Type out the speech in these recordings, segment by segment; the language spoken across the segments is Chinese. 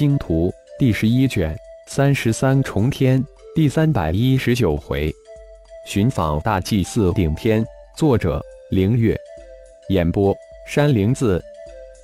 星图》第十一卷三十三重天第三百一十九回，寻访大祭司顶天。作者：凌月。演播：山灵子。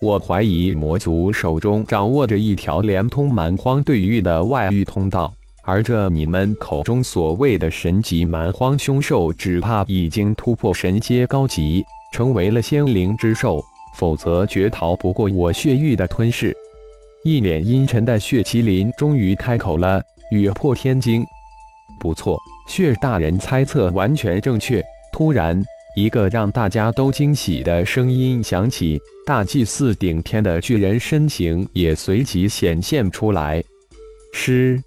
我怀疑魔族手中掌握着一条连通蛮荒对域的外域通道，而这你们口中所谓的神级蛮荒凶兽，只怕已经突破神阶高级，成为了仙灵之兽。否则绝逃不过我血域的吞噬。一脸阴沉的血麒麟终于开口了：“雨破天惊，不错，血大人猜测完全正确。”突然，一个让大家都惊喜的声音响起，大祭司顶天的巨人身形也随即显现出来。师，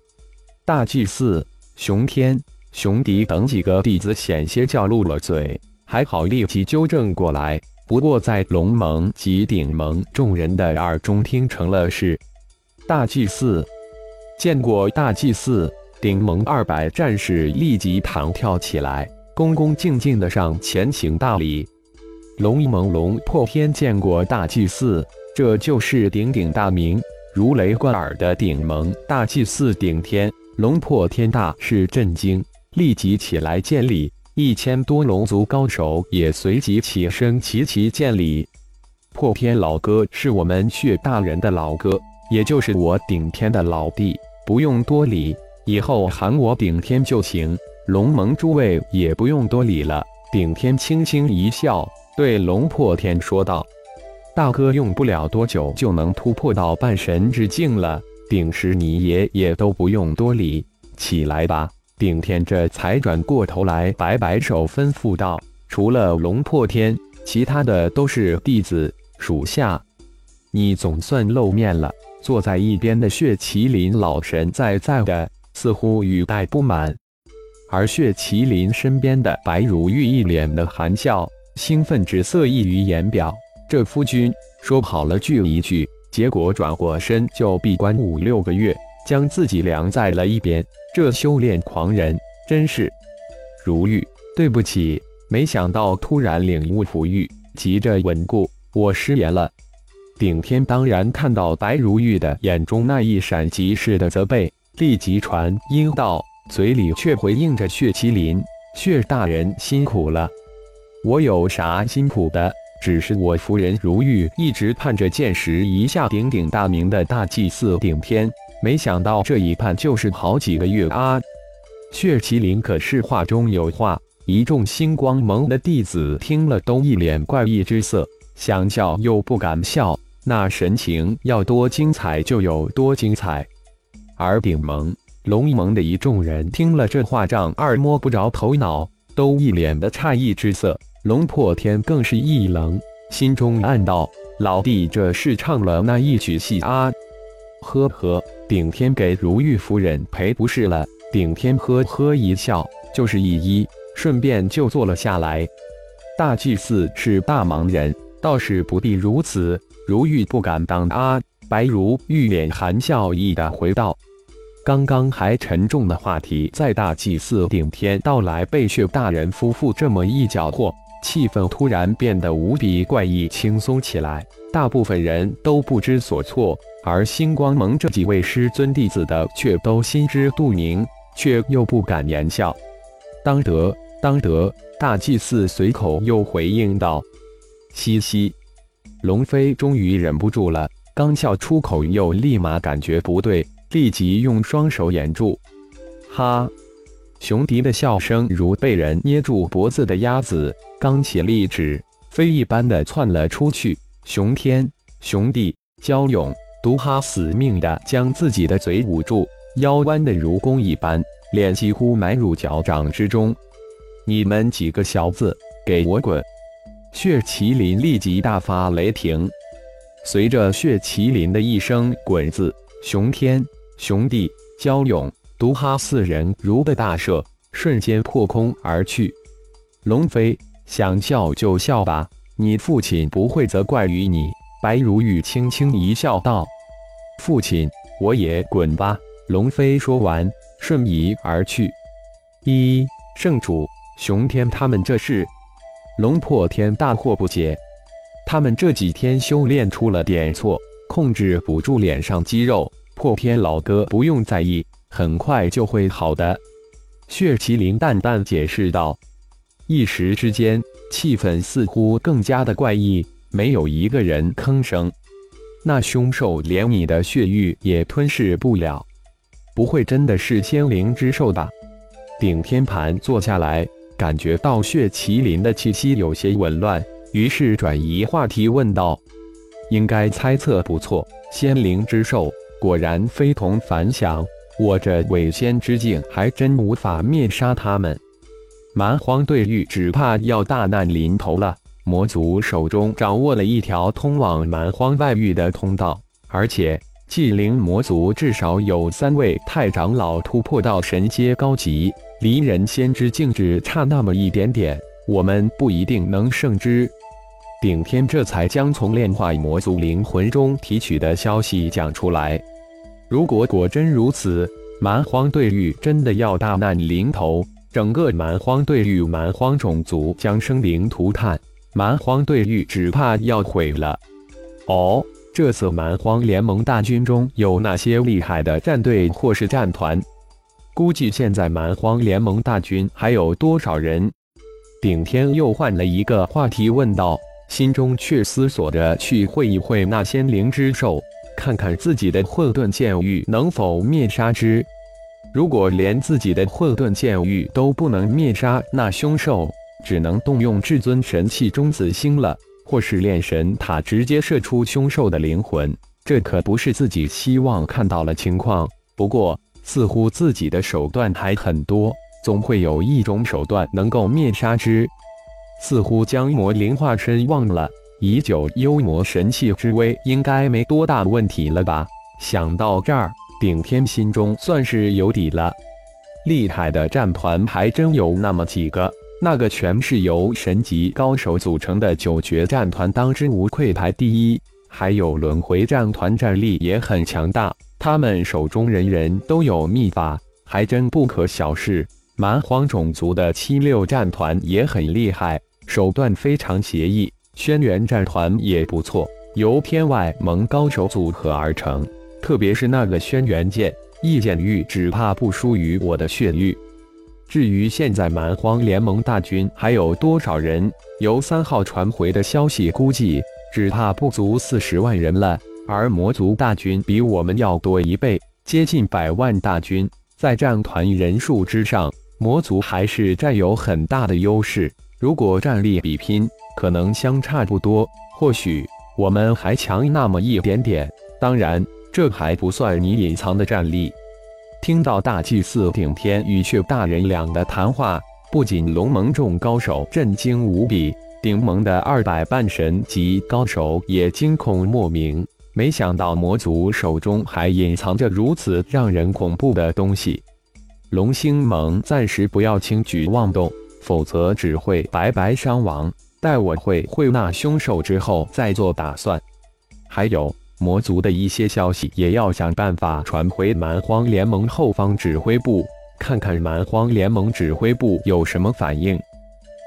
大祭司熊天、熊迪等几个弟子险些叫露了嘴，还好立即纠正过来。不过，在龙盟及顶盟众人的耳中听成了是大祭司。见过大祭司，顶盟二百战士立即弹跳起来，恭恭敬敬的上前行大礼。龙盟龙破天见过大祭司，这就是鼎鼎大名、如雷贯耳的顶盟大祭司顶天。龙破天大是震惊，立即起来见礼。一千多龙族高手也随即起身齐齐见礼。破天老哥是我们血大人的老哥，也就是我顶天的老弟，不用多礼，以后喊我顶天就行。龙盟诸位也不用多礼了。顶天轻轻一笑，对龙破天说道：“大哥用不了多久就能突破到半神之境了，顶师你也也都不用多礼，起来吧。”顶天这才转过头来，摆摆手，吩咐道：“除了龙破天，其他的都是弟子属下。你总算露面了。”坐在一边的血麒麟老神在在的，似乎语带不满。而血麒麟身边的白如玉一脸的含笑，兴奋之色溢于言表。这夫君说好了聚一聚，结果转过身就闭关五六个月。将自己晾在了一边，这修炼狂人真是如玉。对不起，没想到突然领悟璞玉，急着稳固，我失言了。顶天当然看到白如玉的眼中那一闪即逝的责备，立即传音道，嘴里却回应着血麒麟：“血大人辛苦了，我有啥辛苦的？只是我夫人如玉一直盼着见识一下鼎鼎大名的大祭司顶天。”没想到这一盼就是好几个月啊！血麒麟可是话中有话，一众星光盟的弟子听了都一脸怪异之色，想笑又不敢笑，那神情要多精彩就有多精彩。而顶盟、龙盟的一众人听了这话，丈二摸不着头脑，都一脸的诧异之色。龙破天更是一愣，心中暗道：老弟这是唱了那一曲戏啊！呵呵。顶天给如玉夫人赔不是了。顶天呵呵一笑，就是一揖，顺便就坐了下来。大祭司是大忙人，倒是不必如此。如玉不敢当啊！白如玉脸含笑意的回道：“刚刚还沉重的话题，在大祭司顶天到来，被血大人夫妇这么一搅和，气氛突然变得无比怪异，轻松起来。大部分人都不知所措。”而星光盟这几位师尊弟子的却都心知肚明，却又不敢言笑。当得，当得！大祭司随口又回应道：“嘻嘻。”龙飞终于忍不住了，刚笑出口，又立马感觉不对，立即用双手掩住。哈！熊迪的笑声如被人捏住脖子的鸭子，刚起立止，飞一般的窜了出去。熊天、熊帝、焦勇。毒哈死命的将自己的嘴捂住，腰弯的如弓一般，脸几乎埋入脚掌之中。你们几个小子，给我滚！血麒麟立即大发雷霆。随着血麒麟的一声“滚”字，熊天、熊帝、焦勇、毒哈四人如的大赦，瞬间破空而去。龙飞想笑就笑吧，你父亲不会责怪于你。白如玉轻轻一笑，道：“父亲，我也滚吧。”龙飞说完，瞬移而去。一圣主熊天他们这是？龙破天大惑不解。他们这几天修炼出了点错，控制不住脸上肌肉，破天老哥不用在意，很快就会好的。”血麒麟淡淡解释道。一时之间，气氛似乎更加的怪异，没有一个人吭声。那凶兽连你的血域也吞噬不了，不会真的是仙灵之兽吧？顶天盘坐下来，感觉到血麒麟的气息有些紊乱，于是转移话题问道：“应该猜测不错，仙灵之兽果然非同凡响。我这伪仙之境还真无法灭杀他们。蛮荒对域只怕要大难临头了。”魔族手中掌握了一条通往蛮荒外域的通道，而且纪灵魔族至少有三位太长老突破到神阶高级，离人仙之境只差那么一点点，我们不一定能胜之。顶天这才将从炼化魔族灵魂中提取的消息讲出来。如果果真如此，蛮荒对域真的要大难临头，整个蛮荒对域蛮荒种族将生灵涂炭。蛮荒对域只怕要毁了。哦，这次蛮荒联盟大军中有哪些厉害的战队或是战团？估计现在蛮荒联盟大军还有多少人？顶天又换了一个话题问道，心中却思索着去会一会那仙灵之兽，看看自己的混沌剑域能否灭杀之。如果连自己的混沌剑域都不能灭杀那凶兽，只能动用至尊神器中子星了，或是炼神塔直接射出凶兽的灵魂，这可不是自己希望看到的情况。不过，似乎自己的手段还很多，总会有一种手段能够灭杀之。似乎将魔灵化身忘了，以久幽魔神器之威，应该没多大问题了吧？想到这儿，顶天心中算是有底了。厉害的战团还真有那么几个。那个全是由神级高手组成的九绝战团，当之无愧排第一。还有轮回战团，战力也很强大，他们手中人人都有秘法，还真不可小视。蛮荒种族的七六战团也很厉害，手段非常邪异。轩辕战团也不错，由天外盟高手组合而成，特别是那个轩辕剑，一剑域只怕不输于我的血域。至于现在蛮荒联盟大军还有多少人？由三号传回的消息估计，只怕不足四十万人了。而魔族大军比我们要多一倍，接近百万大军，在战团人数之上，魔族还是占有很大的优势。如果战力比拼，可能相差不多，或许我们还强那么一点点。当然，这还不算你隐藏的战力。听到大祭司顶天与血大人两的谈话，不仅龙盟众高手震惊无比，顶盟的二百半神级高手也惊恐莫名。没想到魔族手中还隐藏着如此让人恐怖的东西。龙星盟暂时不要轻举妄动，否则只会白白伤亡。待我会会那凶兽之后再做打算。还有。魔族的一些消息也要想办法传回蛮荒联盟后方指挥部，看看蛮荒联盟指挥部有什么反应。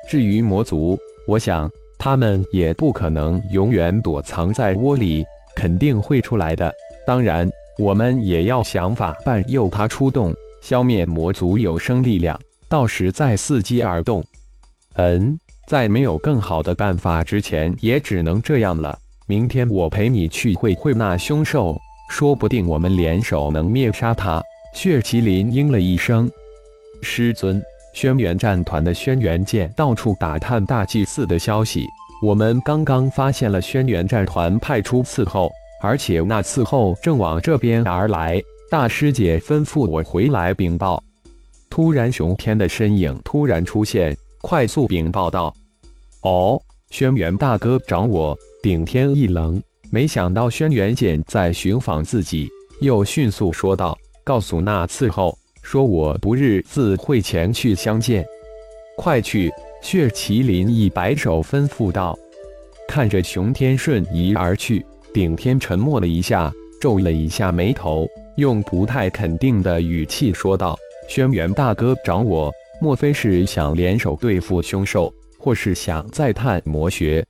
至于魔族，我想他们也不可能永远躲藏在窝里，肯定会出来的。当然，我们也要想法伴诱他出动，消灭魔族有生力量，到时再伺机而动。嗯，在没有更好的办法之前，也只能这样了。明天我陪你去会会那凶兽，说不定我们联手能灭杀他。血麒麟应了一声：“师尊，轩辕战团的轩辕剑到处打探大祭司的消息。我们刚刚发现了轩辕战团派出伺候，而且那伺候正往这边而来。大师姐吩咐我回来禀报。”突然，熊天的身影突然出现，快速禀报道：“哦，轩辕大哥找我。”顶天一愣，没想到轩辕剑在寻访自己，又迅速说道：“告诉那伺候，说我不日自会前去相见。快去！”血麒麟一摆手，吩咐道。看着熊天瞬移而去，顶天沉默了一下，皱了一下眉头，用不太肯定的语气说道：“轩辕大哥找我，莫非是想联手对付凶兽，或是想再探魔穴？”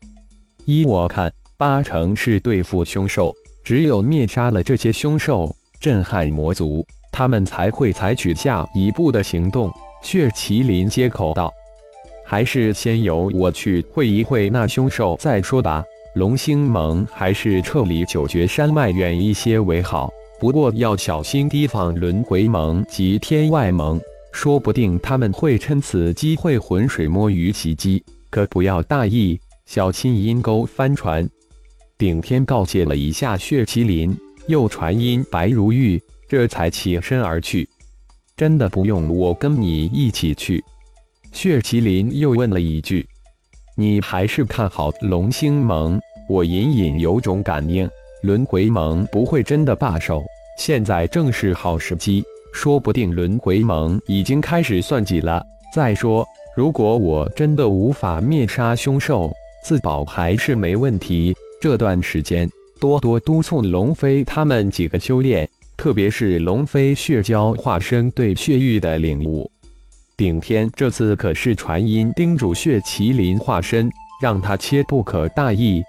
依我看，八成是对付凶兽。只有灭杀了这些凶兽，震撼魔族，他们才会采取下一步的行动。血麒麟接口道：“还是先由我去会一会那凶兽再说吧。龙星盟还是撤离九绝山脉远一些为好。不过要小心提防轮回盟及天外盟，说不定他们会趁此机会浑水摸鱼袭击，可不要大意，小心阴沟翻船。”顶天告诫了一下血麒麟，又传音白如玉，这才起身而去。真的不用我跟你一起去？血麒麟又问了一句：“你还是看好龙星盟？我隐隐有种感应，轮回盟不会真的罢手。现在正是好时机，说不定轮回盟已经开始算计了。再说，如果我真的无法灭杀凶兽，自保还是没问题。”这段时间，多多督促龙飞他们几个修炼，特别是龙飞血蛟化身对血域的领悟。顶天这次可是传音叮嘱血麒麟化身，让他切不可大意。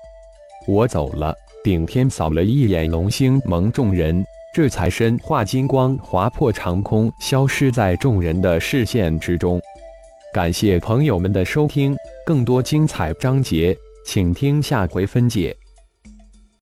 我走了。顶天扫了一眼龙星盟众人，这才身化金光，划破长空，消失在众人的视线之中。感谢朋友们的收听，更多精彩章节。请听下回分解。